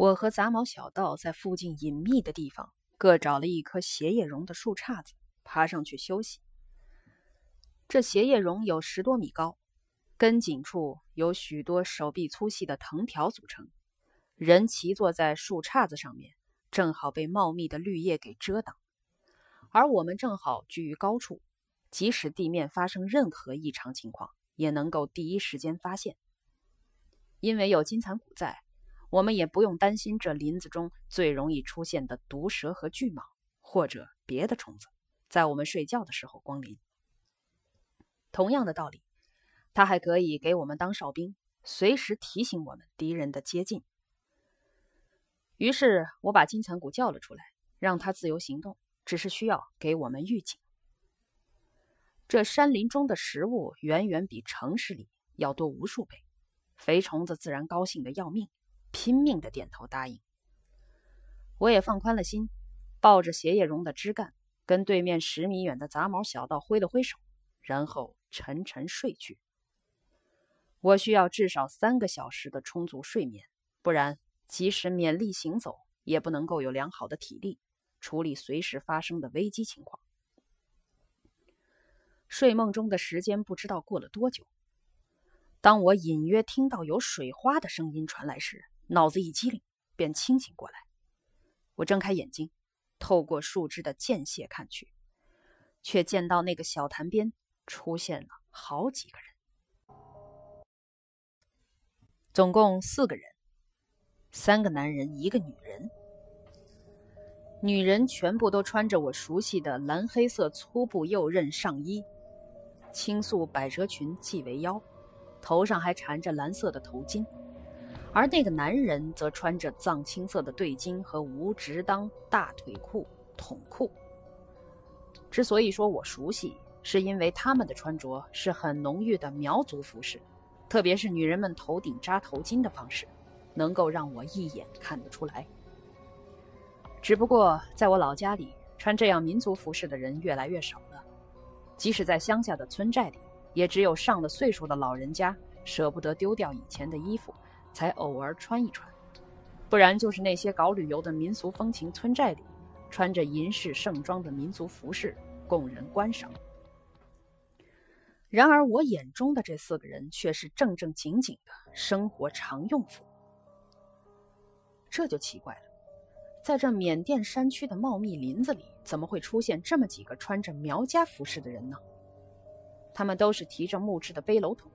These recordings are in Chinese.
我和杂毛小道在附近隐秘的地方各找了一棵斜叶榕的树杈子，爬上去休息。这斜叶榕有十多米高，根茎处有许多手臂粗细的藤条组成，人骑坐在树杈子上面，正好被茂密的绿叶给遮挡。而我们正好居于高处，即使地面发生任何异常情况，也能够第一时间发现。因为有金蚕蛊在，我们也不用担心这林子中最容易出现的毒蛇和巨蟒，或者别的虫子，在我们睡觉的时候光临。同样的道理，它还可以给我们当哨兵，随时提醒我们敌人的接近。于是我把金蚕蛊叫了出来，让它自由行动。只是需要给我们预警。这山林中的食物远远比城市里要多无数倍，肥虫子自然高兴的要命，拼命的点头答应。我也放宽了心，抱着斜叶榕的枝干，跟对面十米远的杂毛小道挥了挥手，然后沉沉睡去。我需要至少三个小时的充足睡眠，不然即使勉力行走，也不能够有良好的体力。处理随时发生的危机情况。睡梦中的时间不知道过了多久，当我隐约听到有水花的声音传来时，脑子一激灵，便清醒过来。我睁开眼睛，透过树枝的间隙看去，却见到那个小潭边出现了好几个人，总共四个人，三个男人，一个女人。女人全部都穿着我熟悉的蓝黑色粗布右衽上衣，青素百褶裙系围腰，头上还缠着蓝色的头巾；而那个男人则穿着藏青色的对襟和无直裆大腿裤筒裤。之所以说我熟悉，是因为他们的穿着是很浓郁的苗族服饰，特别是女人们头顶扎头巾的方式，能够让我一眼看得出来。只不过，在我老家里，穿这样民族服饰的人越来越少了。即使在乡下的村寨里，也只有上了岁数的老人家舍不得丢掉以前的衣服，才偶尔穿一穿。不然，就是那些搞旅游的民俗风情村寨里，穿着银饰盛装的民族服饰供人观赏。然而，我眼中的这四个人却是正正经经的生活常用服，这就奇怪了。在这缅甸山区的茂密林子里，怎么会出现这么几个穿着苗家服饰的人呢？他们都是提着木质的背篓桶，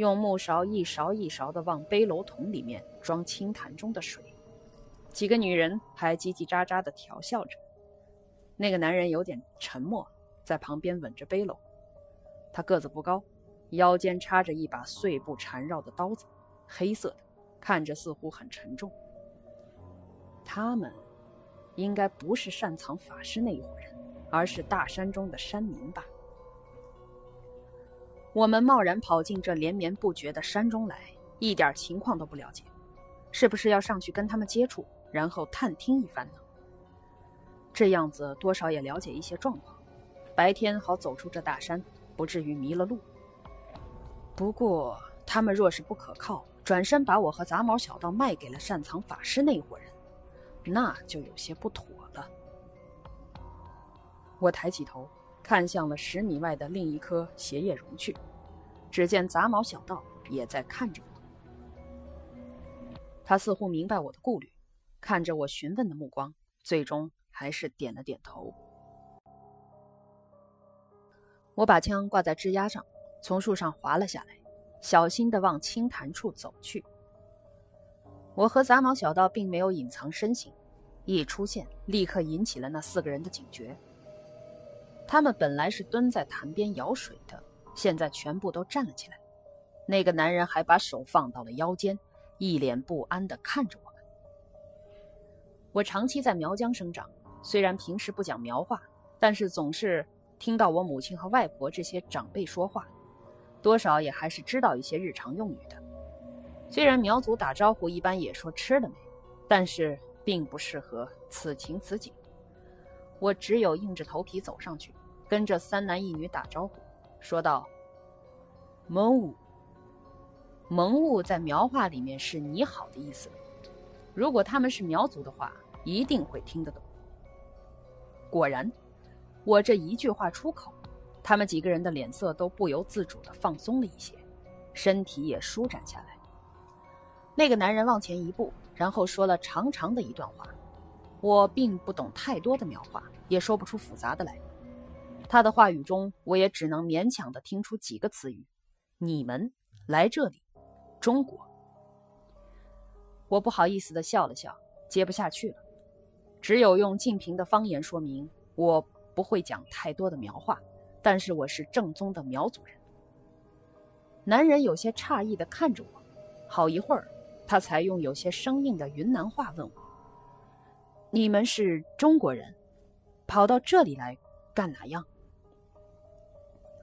用木勺一勺一勺地往背篓桶里面装清潭中的水。几个女人还叽叽喳喳地调笑着。那个男人有点沉默，在旁边稳着背篓。他个子不高，腰间插着一把碎布缠绕的刀子，黑色的，看着似乎很沉重。他们应该不是擅藏法师那一伙人，而是大山中的山民吧？我们贸然跑进这连绵不绝的山中来，一点情况都不了解，是不是要上去跟他们接触，然后探听一番呢？这样子多少也了解一些状况，白天好走出这大山，不至于迷了路。不过他们若是不可靠，转身把我和杂毛小道卖给了擅藏法师那一伙人。那就有些不妥了。我抬起头，看向了十米外的另一棵斜叶榕去，只见杂毛小道也在看着我。他似乎明白我的顾虑，看着我询问的目光，最终还是点了点头。我把枪挂在枝丫上，从树上滑了下来，小心地往青潭处走去。我和杂毛小道并没有隐藏身形，一出现立刻引起了那四个人的警觉。他们本来是蹲在潭边舀水的，现在全部都站了起来。那个男人还把手放到了腰间，一脸不安地看着我们。我长期在苗疆生长，虽然平时不讲苗话，但是总是听到我母亲和外婆这些长辈说话，多少也还是知道一些日常用语的。虽然苗族打招呼一般也说吃了没，但是并不适合此情此景。我只有硬着头皮走上去，跟着三男一女打招呼，说道：“蒙雾。”蒙雾在苗话里面是你好的意思。如果他们是苗族的话，一定会听得懂。果然，我这一句话出口，他们几个人的脸色都不由自主地放松了一些，身体也舒展下来。那个男人往前一步，然后说了长长的一段话。我并不懂太多的描画，也说不出复杂的来。他的话语中，我也只能勉强地听出几个词语：“你们来这里，中国。”我不好意思地笑了笑，接不下去了，只有用晋平的方言说明：我不会讲太多的描画，但是我是正宗的苗族人。男人有些诧异地看着我，好一会儿，他才用有些生硬的云南话问我：“你们是中国人，跑到这里来干哪样？”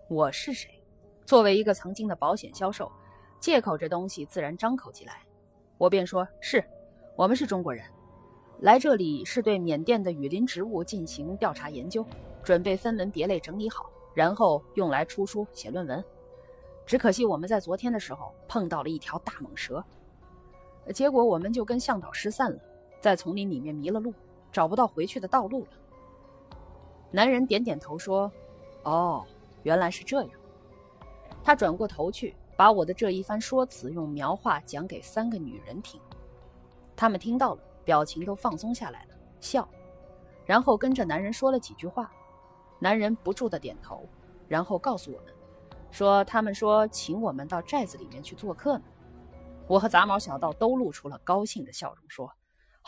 我是谁？作为一个曾经的保险销售，借口这东西自然张口即来。我便说：“是，我们是中国人，来这里是对缅甸的雨林植物进行调查研究，准备分门别类整理好，然后用来出书写论文。只可惜我们在昨天的时候碰到了一条大蟒蛇，结果我们就跟向导失散了，在丛林里面迷了路，找不到回去的道路了。”男人点点头说：“哦。”原来是这样，他转过头去，把我的这一番说辞用描画讲给三个女人听。他们听到了，表情都放松下来了，笑，然后跟着男人说了几句话。男人不住的点头，然后告诉我们，说他们说请我们到寨子里面去做客呢。我和杂毛小道都露出了高兴的笑容，说：“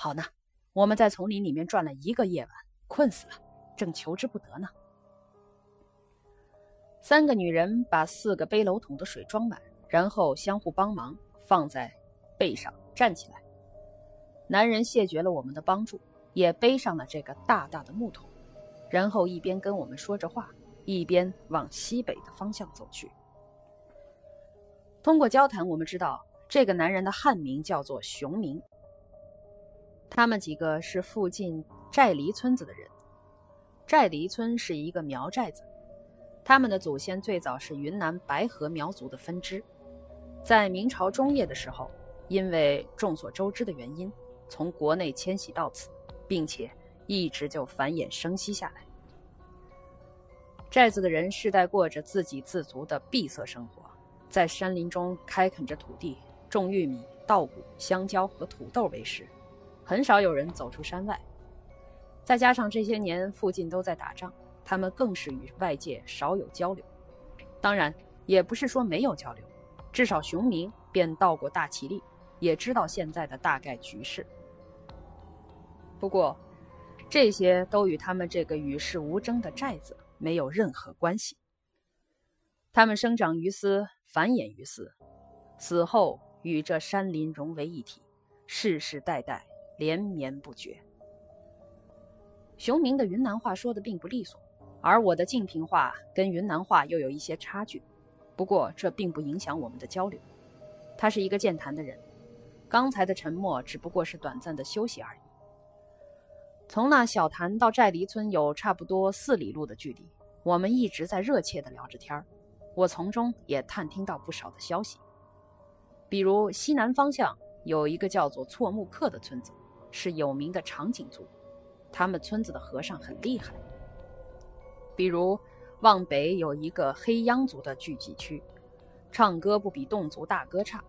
好呢，我们在丛林里面转了一个夜晚，困死了，正求之不得呢。”三个女人把四个背篓桶的水装满，然后相互帮忙放在背上站起来。男人谢绝了我们的帮助，也背上了这个大大的木桶，然后一边跟我们说着话，一边往西北的方向走去。通过交谈，我们知道这个男人的汉名叫做熊明。他们几个是附近寨黎村子的人。寨黎村是一个苗寨子。他们的祖先最早是云南白河苗族的分支，在明朝中叶的时候，因为众所周知的原因，从国内迁徙到此，并且一直就繁衍生息下来。寨子的人世代过着自给自足的闭塞生活，在山林中开垦着土地，种玉米、稻谷、香蕉和土豆为食，很少有人走出山外。再加上这些年附近都在打仗。他们更是与外界少有交流，当然也不是说没有交流，至少熊明便到过大齐力，也知道现在的大概局势。不过，这些都与他们这个与世无争的寨子没有任何关系。他们生长于斯，繁衍于斯，死后与这山林融为一体，世世代代连绵不绝。熊明的云南话说的并不利索。而我的晋平话跟云南话又有一些差距，不过这并不影响我们的交流。他是一个健谈的人，刚才的沉默只不过是短暂的休息而已。从那小潭到寨黎村有差不多四里路的距离，我们一直在热切地聊着天儿。我从中也探听到不少的消息，比如西南方向有一个叫做错木克的村子，是有名的长颈族，他们村子的和尚很厉害。比如，往北有一个黑秧族的聚集区，唱歌不比侗族大哥差。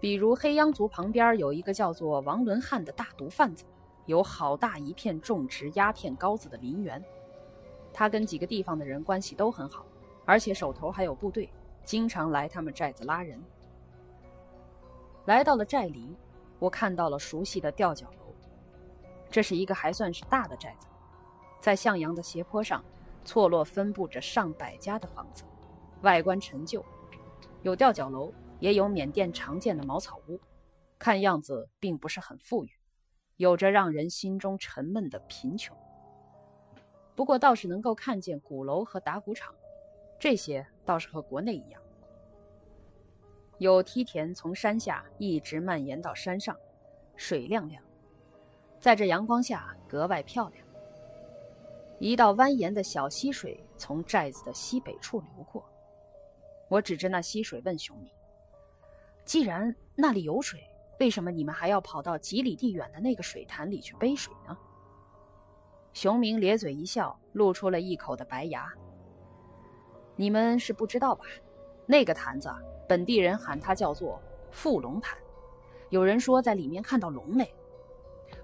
比如，黑秧族旁边有一个叫做王伦汉的大毒贩子，有好大一片种植鸦片膏子的林园。他跟几个地方的人关系都很好，而且手头还有部队，经常来他们寨子拉人。来到了寨里，我看到了熟悉的吊脚楼，这是一个还算是大的寨子。在向阳的斜坡上，错落分布着上百家的房子，外观陈旧，有吊脚楼，也有缅甸常见的茅草屋，看样子并不是很富裕，有着让人心中沉闷的贫穷。不过倒是能够看见鼓楼和打鼓场，这些倒是和国内一样。有梯田从山下一直蔓延到山上，水亮亮，在这阳光下格外漂亮。一道蜿蜒的小溪水从寨子的西北处流过，我指着那溪水问熊明：“既然那里有水，为什么你们还要跑到几里地远的那个水潭里去背水呢？熊明咧嘴一笑，露出了一口的白牙。你们是不知道吧？那个坛子，本地人喊它叫做富龙潭，有人说在里面看到龙嘞。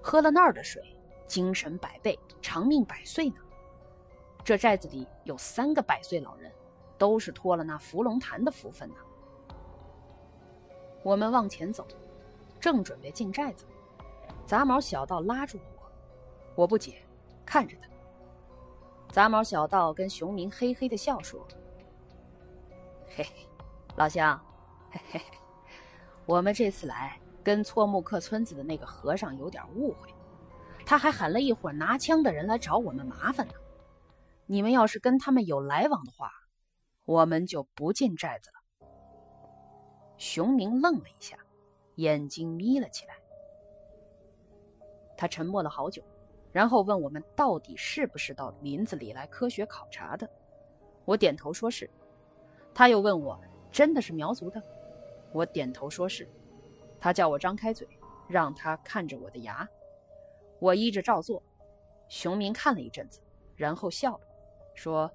喝了那儿的水，精神百倍，长命百岁呢。这寨子里有三个百岁老人，都是托了那伏龙潭的福分呢。我们往前走，正准备进寨子，杂毛小道拉住了我，我不解。看着他，杂毛小道跟熊明嘿嘿的笑说：“嘿嘿，老乡，嘿嘿，我们这次来跟错木克村子的那个和尚有点误会，他还喊了一伙拿枪的人来找我们麻烦呢。你们要是跟他们有来往的话，我们就不进寨子了。”熊明愣了一下，眼睛眯了起来，他沉默了好久。然后问我们到底是不是到林子里来科学考察的？我点头说是。他又问我真的是苗族的？我点头说是。他叫我张开嘴，让他看着我的牙。我依着照做。熊明看了一阵子，然后笑了，说：“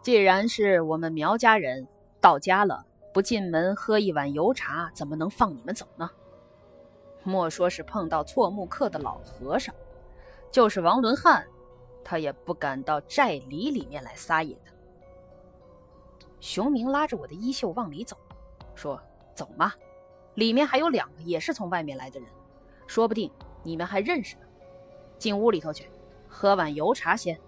既然是我们苗家人，到家了不进门喝一碗油茶，怎么能放你们走呢？”莫说是碰到错木克的老和尚，就是王伦汉，他也不敢到寨里里面来撒野的。熊明拉着我的衣袖往里走，说：“走嘛，里面还有两个也是从外面来的人，说不定你们还认识呢。进屋里头去，喝碗油茶先。”